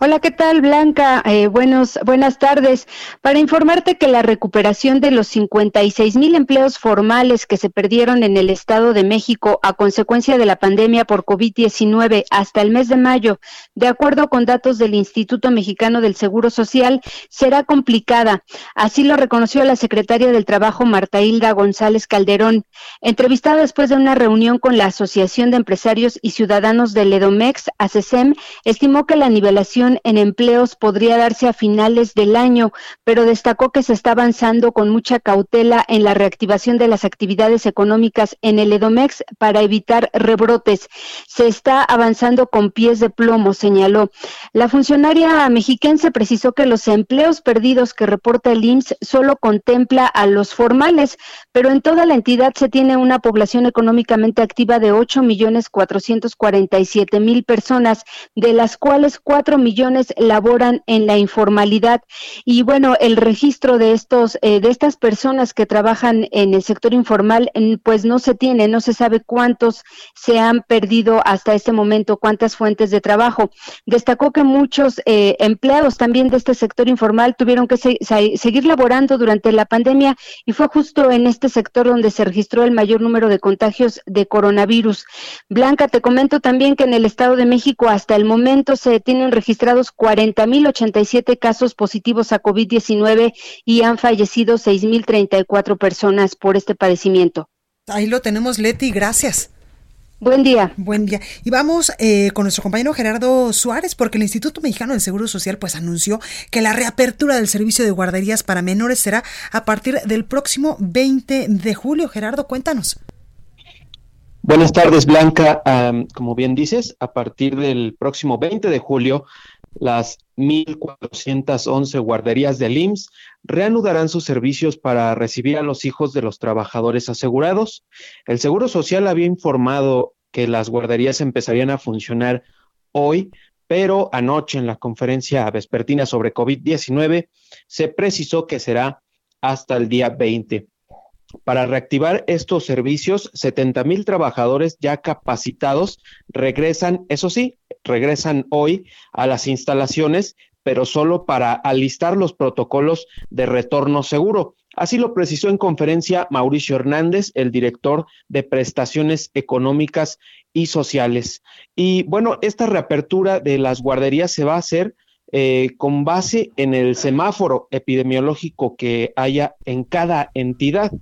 Hola, ¿qué tal, Blanca? Eh, buenos, buenas tardes. Para informarte que la recuperación de los 56 mil empleos formales que se perdieron en el Estado de México a consecuencia de la pandemia por COVID-19 hasta el mes de mayo, de acuerdo con datos del Instituto Mexicano del Seguro Social, será complicada. Así lo reconoció la secretaria del Trabajo, Marta Hilda González Calderón, entrevistada después de una reunión con la Asociación de Empresarios y Ciudadanos del EDOMEX, ACESEM, estimó que la nivelación en empleos podría darse a finales del año, pero destacó que se está avanzando con mucha cautela en la reactivación de las actividades económicas en el Edomex para evitar rebrotes. Se está avanzando con pies de plomo, señaló. La funcionaria mexiquense precisó que los empleos perdidos que reporta el IMSS solo contempla a los formales, pero en toda la entidad se tiene una población económicamente activa de 8 millones 447 mil personas, de las cuales 4 millones laboran en la informalidad y bueno, el registro de estos eh, de estas personas que trabajan en el sector informal pues no se tiene, no se sabe cuántos se han perdido hasta este momento, cuántas fuentes de trabajo. Destacó que muchos eh, empleados también de este sector informal tuvieron que seguir laborando durante la pandemia y fue justo en este sector donde se registró el mayor número de contagios de coronavirus. Blanca, te comento también que en el Estado de México hasta el momento se tienen registrados 40.087 casos positivos a COVID-19 y han fallecido 6.034 personas por este padecimiento. Ahí lo tenemos, Leti, gracias. Buen día. Buen día. Y vamos eh, con nuestro compañero Gerardo Suárez, porque el Instituto Mexicano del Seguro Social pues anunció que la reapertura del servicio de guarderías para menores será a partir del próximo 20 de julio. Gerardo, cuéntanos. Buenas tardes, Blanca. como bien dices, a partir del próximo 20 de julio, las 1.411 guarderías del IMSS reanudarán sus servicios para recibir a los hijos de los trabajadores asegurados. El Seguro Social había informado que las guarderías empezarían a funcionar hoy, pero anoche en la conferencia vespertina sobre COVID-19 se precisó que será hasta el día 20. Para reactivar estos servicios, 70 mil trabajadores ya capacitados regresan, eso sí, regresan hoy a las instalaciones, pero solo para alistar los protocolos de retorno seguro. Así lo precisó en conferencia Mauricio Hernández, el director de prestaciones económicas y sociales. Y bueno, esta reapertura de las guarderías se va a hacer eh, con base en el semáforo epidemiológico que haya en cada entidad.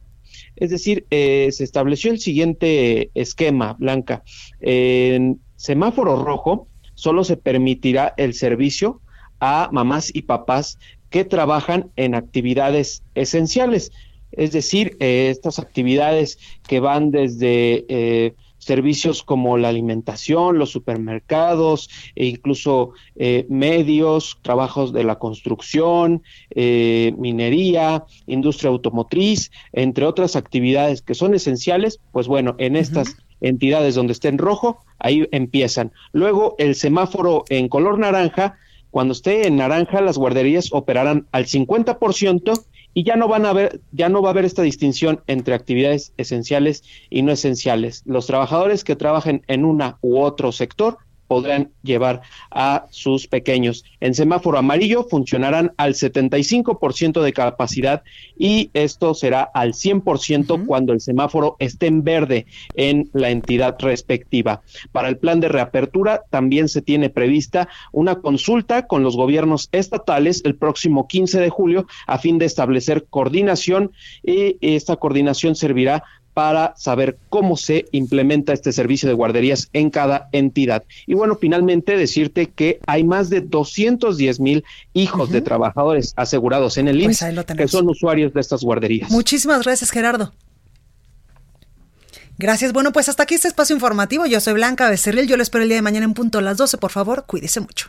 Es decir, eh, se estableció el siguiente esquema, Blanca. En semáforo rojo solo se permitirá el servicio a mamás y papás que trabajan en actividades esenciales. es decir, eh, estas actividades que van desde eh, servicios como la alimentación, los supermercados, e incluso eh, medios, trabajos de la construcción, minería, industria automotriz, entre otras actividades que son esenciales, pues bueno, en estas entidades donde esté en rojo, ahí empiezan. Luego el semáforo en color naranja, cuando esté en naranja, las guarderías operarán al 50% y ya no van a ver, ya no va a haber esta distinción entre actividades esenciales y no esenciales. Los trabajadores que trabajen en una u otro sector podrán llevar a sus pequeños. En semáforo amarillo funcionarán al 75% de capacidad y esto será al 100% cuando el semáforo esté en verde en la entidad respectiva. Para el plan de reapertura también se tiene prevista una consulta con los gobiernos estatales el próximo 15 de julio a fin de establecer coordinación y esta coordinación servirá para saber cómo se implementa este servicio de guarderías en cada entidad. Y bueno, finalmente decirte que hay más de 210 mil hijos de trabajadores asegurados en el pues IMSS que son usuarios de estas guarderías. Muchísimas gracias, Gerardo. Gracias. Bueno, pues hasta aquí este espacio informativo. Yo soy Blanca Becerril. Yo lo espero el día de mañana en punto a las 12. Por favor, cuídese mucho.